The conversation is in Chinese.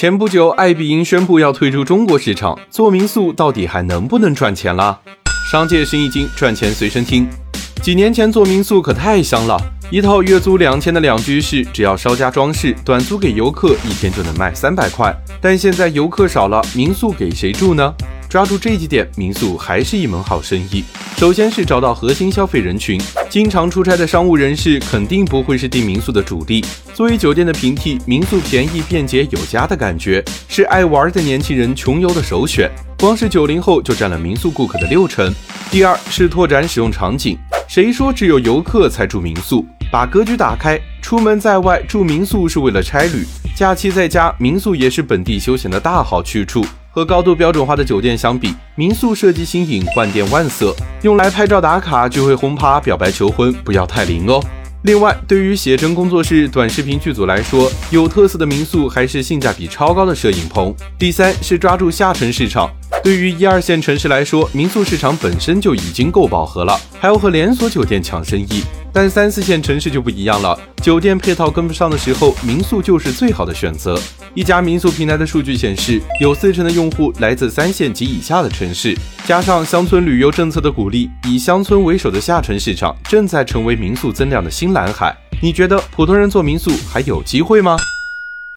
前不久，爱彼迎宣布要退出中国市场，做民宿到底还能不能赚钱了？商界生意经，赚钱随身听。几年前做民宿可太香了，一套月租两千的两居室，只要稍加装饰，短租给游客，一天就能卖三百块。但现在游客少了，民宿给谁住呢？抓住这几点，民宿还是一门好生意。首先是找到核心消费人群，经常出差的商务人士肯定不会是订民宿的主力。作为酒店的平替，民宿便宜、便捷、有家的感觉，是爱玩的年轻人穷游的首选。光是九零后就占了民宿顾客的六成。第二是拓展使用场景，谁说只有游客才住民宿？把格局打开，出门在外住民宿是为了差旅，假期在家，民宿也是本地休闲的大好去处。和高度标准化的酒店相比，民宿设计新颖，换电万色，用来拍照打卡、聚会轰趴、表白求婚，不要太灵哦。另外，对于写真工作室、短视频剧组来说，有特色的民宿还是性价比超高的摄影棚。第三是抓住下沉市场。对于一二线城市来说，民宿市场本身就已经够饱和了，还要和连锁酒店抢生意。但三四线城市就不一样了，酒店配套跟不上的时候，民宿就是最好的选择。一家民宿平台的数据显示，有四成的用户来自三线及以下的城市，加上乡村旅游政策的鼓励，以乡村为首的下沉市场正在成为民宿增量的新蓝海。你觉得普通人做民宿还有机会吗？